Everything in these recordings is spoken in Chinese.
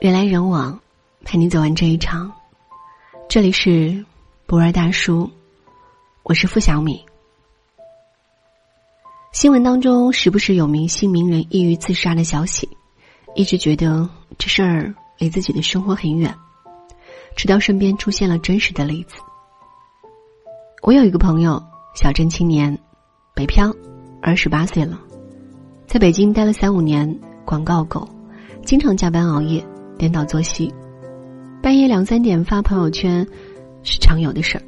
人来人往，陪你走完这一场。这里是博二大叔，我是付小米。新闻当中时不时有明星名人抑郁自杀的消息，一直觉得这事儿离自己的生活很远，直到身边出现了真实的例子。我有一个朋友，小镇青年，北漂，二十八岁了，在北京待了三五年，广告狗，经常加班熬夜，颠倒作息，半夜两三点发朋友圈是常有的事儿。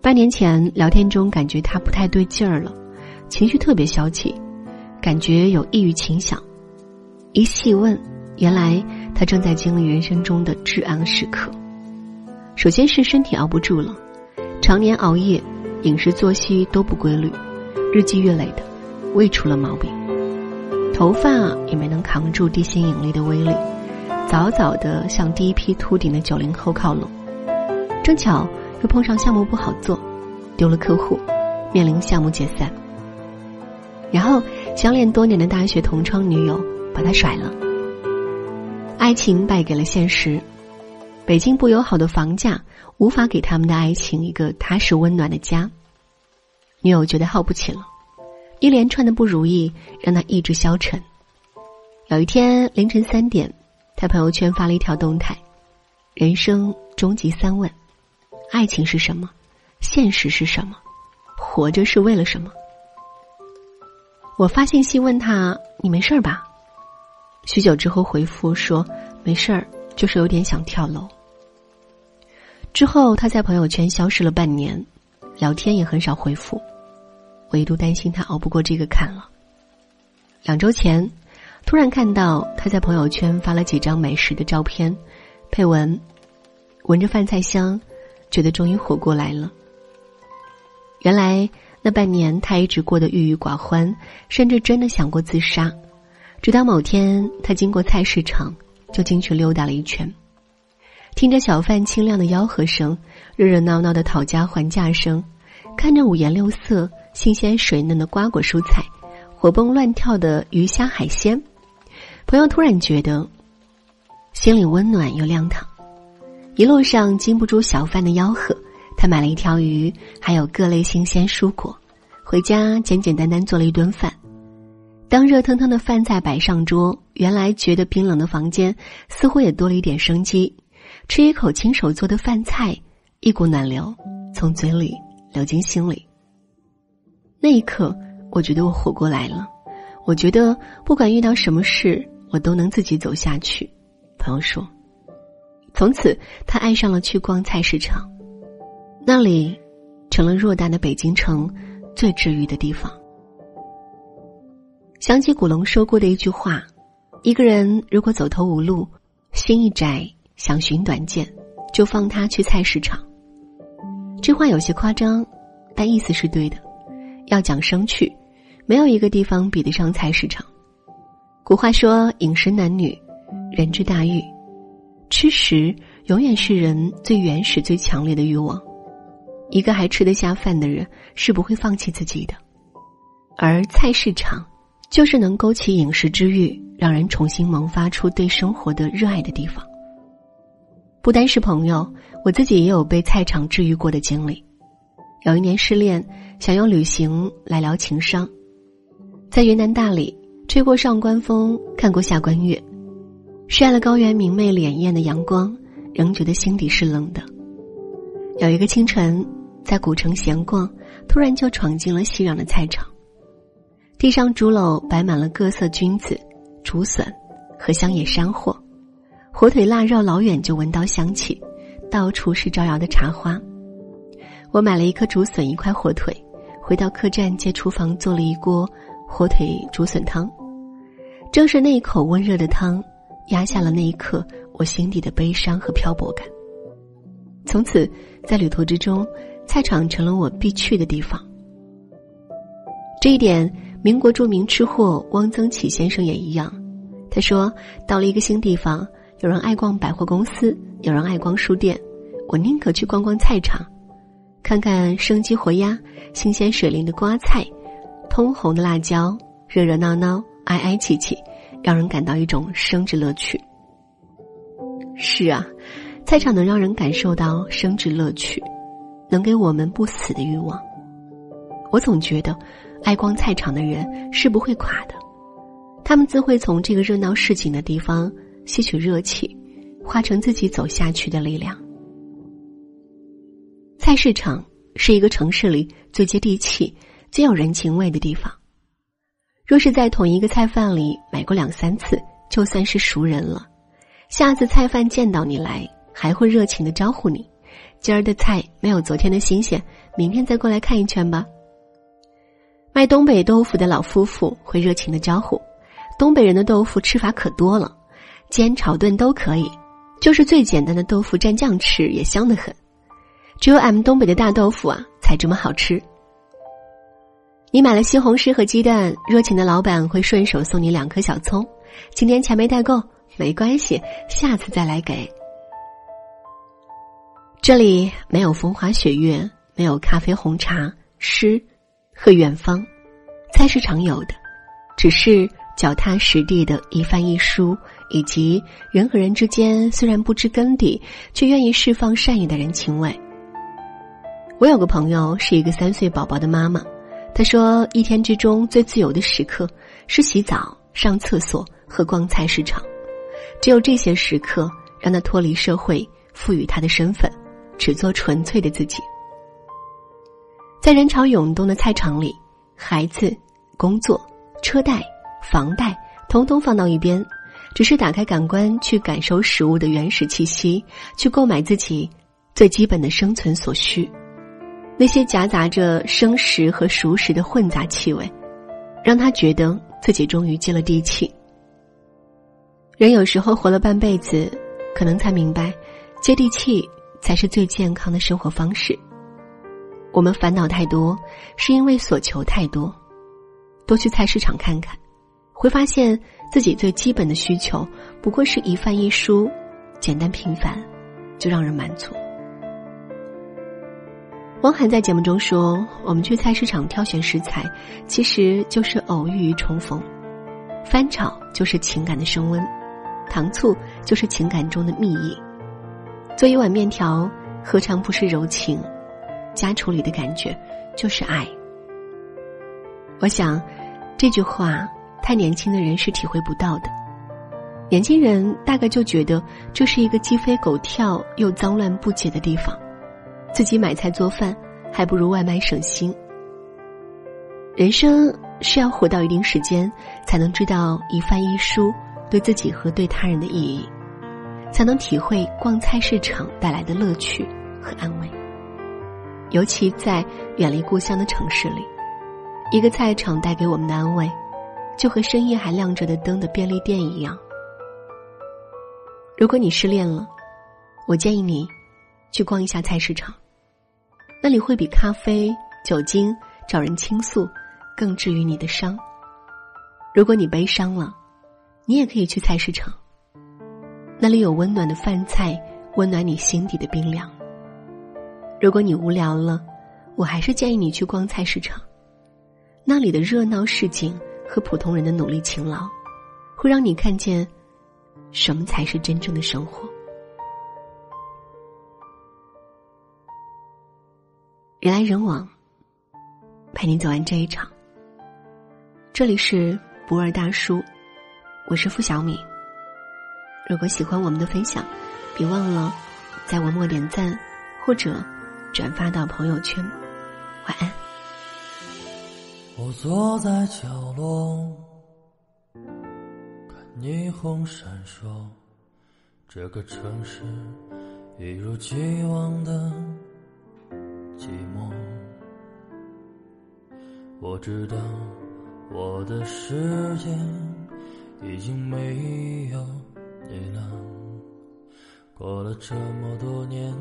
半年前聊天中感觉他不太对劲儿了。情绪特别消极，感觉有抑郁倾向。一细问，原来他正在经历人生中的至暗时刻。首先是身体熬不住了，常年熬夜，饮食作息都不规律，日积月累的，胃出了毛病。头发也没能扛住地心引力的威力，早早的向第一批秃顶的九零后靠拢。正巧又碰上项目不好做，丢了客户，面临项目解散。然后，相恋多年的大学同窗女友把他甩了。爱情败给了现实，北京不友好的房价无法给他们的爱情一个踏实温暖的家。女友觉得耗不起了，一连串的不如意让他意志消沉。有一天凌晨三点，他朋友圈发了一条动态：“人生终极三问，爱情是什么？现实是什么？活着是为了什么？”我发信息问他：“你没事儿吧？”许久之后回复说：“没事儿，就是有点想跳楼。”之后他在朋友圈消失了半年，聊天也很少回复。我一度担心他熬不过这个坎了。两周前，突然看到他在朋友圈发了几张美食的照片，配文：“闻着饭菜香，觉得终于活过来了。”原来。那半年，他一直过得郁郁寡欢，甚至真的想过自杀。直到某天，他经过菜市场，就进去溜达了一圈，听着小贩清亮的吆喝声，热热闹闹的讨价还价声，看着五颜六色、新鲜水嫩的瓜果蔬菜，活蹦乱跳的鱼虾海鲜，朋友突然觉得心里温暖又亮堂。一路上禁不住小贩的吆喝。他买了一条鱼，还有各类新鲜蔬果，回家简简单单做了一顿饭。当热腾腾的饭菜摆上桌，原来觉得冰冷的房间似乎也多了一点生机。吃一口亲手做的饭菜，一股暖流从嘴里流进心里。那一刻，我觉得我活过来了。我觉得不管遇到什么事，我都能自己走下去。朋友说，从此他爱上了去逛菜市场。那里，成了偌大的北京城最治愈的地方。想起古龙说过的一句话：“一个人如果走投无路，心一窄，想寻短见，就放他去菜市场。”这话有些夸张，但意思是对的。要讲生趣，没有一个地方比得上菜市场。古话说：“饮食男女，人之大欲，吃食永远是人最原始、最强烈的欲望。”一个还吃得下饭的人是不会放弃自己的，而菜市场就是能勾起饮食之欲，让人重新萌发出对生活的热爱的地方。不单是朋友，我自己也有被菜场治愈过的经历。有一年失恋，想用旅行来疗情伤，在云南大理吹过上官风，看过下关月，晒了高原明媚潋艳的阳光，仍觉得心底是冷的。有一个清晨。在古城闲逛，突然就闯进了熙攘的菜场。地上竹篓摆满了各色菌子、竹笋和乡野山货，火腿腊肉老远就闻到香气，到处是招摇的茶花。我买了一颗竹笋，一块火腿，回到客栈借厨房做了一锅火腿竹笋汤。正是那一口温热的汤，压下了那一刻我心底的悲伤和漂泊感。从此，在旅途之中。菜场成了我必去的地方。这一点，民国著名吃货汪曾祺先生也一样。他说：“到了一个新地方，有人爱逛百货公司，有人爱逛书店，我宁可去逛逛菜场，看看生机活鸭、新鲜水灵的瓜菜、通红的辣椒，热热闹闹、挨挨气气，让人感到一种生之乐趣。”是啊，菜场能让人感受到生殖乐趣，能给我们不死的欲望。我总觉得，爱逛菜场的人是不会垮的，他们自会从这个热闹市井的地方吸取热气，化成自己走下去的力量。菜市场是一个城市里最接地气、最有人情味的地方。若是在同一个菜贩里买过两三次，就算是熟人了。下次菜贩见到你来，还会热情的招呼你：“今儿的菜没有昨天的新鲜，明天再过来看一圈吧。”卖东北豆腐的老夫妇会热情的招呼：“东北人的豆腐吃法可多了，煎、炒、炖都可以，就是最简单的豆腐蘸酱吃也香得很。只有俺们东北的大豆腐啊，才这么好吃。”你买了西红柿和鸡蛋，热情的老板会顺手送你两颗小葱：“今天钱没带够。”没关系，下次再来给。这里没有风花雪月，没有咖啡红茶诗和远方，菜市场有的，只是脚踏实地的一饭一书，以及人和人之间虽然不知根底，却愿意释放善意的人情味。我有个朋友是一个三岁宝宝的妈妈，他说一天之中最自由的时刻是洗澡、上厕所和逛菜市场。只有这些时刻，让他脱离社会赋予他的身份，只做纯粹的自己。在人潮涌动的菜场里，孩子、工作、车贷、房贷，统统放到一边，只是打开感官去感受食物的原始气息，去购买自己最基本的生存所需。那些夹杂着生食和熟食的混杂气味，让他觉得自己终于接了地气。人有时候活了半辈子，可能才明白，接地气才是最健康的生活方式。我们烦恼太多，是因为所求太多。多去菜市场看看，会发现自己最基本的需求不过是一饭一蔬，简单平凡，就让人满足。汪涵在节目中说：“我们去菜市场挑选食材，其实就是偶遇与重逢；翻炒就是情感的升温。”糖醋就是情感中的蜜意，做一碗面条，何尝不是柔情？家厨里的感觉就是爱。我想，这句话太年轻的人是体会不到的。年轻人大概就觉得这是一个鸡飞狗跳又脏乱不洁的地方，自己买菜做饭还不如外卖省心。人生是要活到一定时间，才能知道一饭一蔬。对自己和对他人的意义，才能体会逛菜市场带来的乐趣和安慰。尤其在远离故乡的城市里，一个菜场带给我们的安慰，就和深夜还亮着的灯的便利店一样。如果你失恋了，我建议你去逛一下菜市场，那里会比咖啡、酒精找人倾诉更治愈你的伤。如果你悲伤了，你也可以去菜市场，那里有温暖的饭菜，温暖你心底的冰凉。如果你无聊了，我还是建议你去逛菜市场，那里的热闹市井和普通人的努力勤劳，会让你看见什么才是真正的生活。人来人往，陪你走完这一场。这里是不二大叔。我是付小米。如果喜欢我们的分享，别忘了在文末点赞或者转发到朋友圈。晚安。我坐在角落，看霓虹闪烁，这个城市一如既往的寂寞。我知道我的世界。已经没有你了，过了这么多年，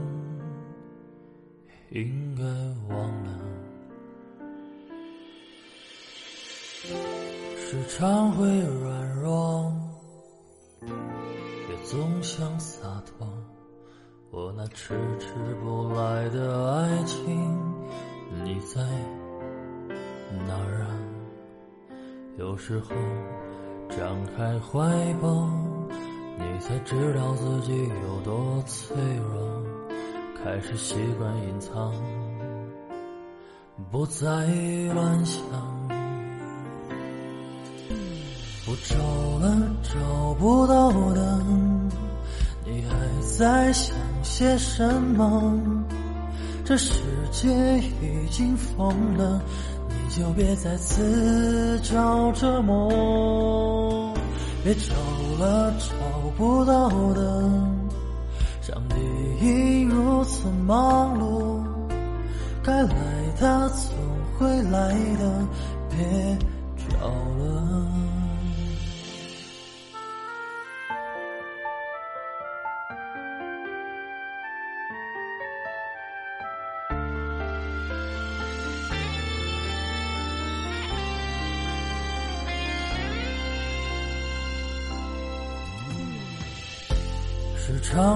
应该忘了。时常会软弱，也总想洒脱。我那迟迟不来的爱情，你在哪儿啊？有时候。张开怀抱，你才知道自己有多脆弱，开始习惯隐藏，不再乱想。我找了找不到的，你还在想些什么？这世界已经疯了，就别再自找折磨。别找了找不到的，上帝已如此忙碌，该来的总会来的，别找了。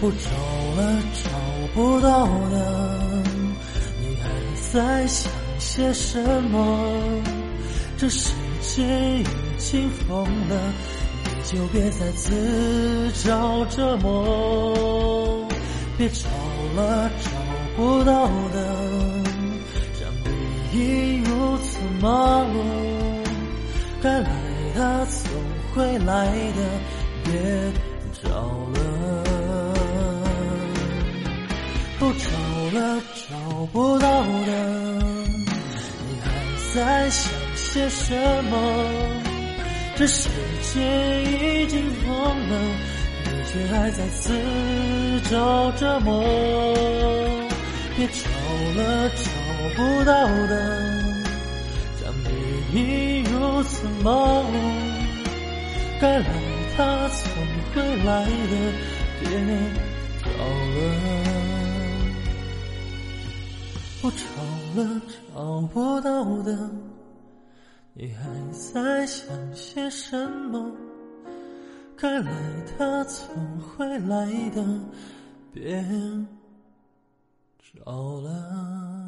不找了找不到的，你还在想些什么？这世界已经疯了，你就别再自找折磨。别找了找不到的，上帝已如此忙碌，该来的总会来的，别找找不到的，你还在想些什么？这世界已经疯了，你却还在自找折磨。别找了找不到的，上帝已如此忙碌，该来他总会来的，别找了。我找了找不到的，你还在想些什么？该来的总会来的，别找了。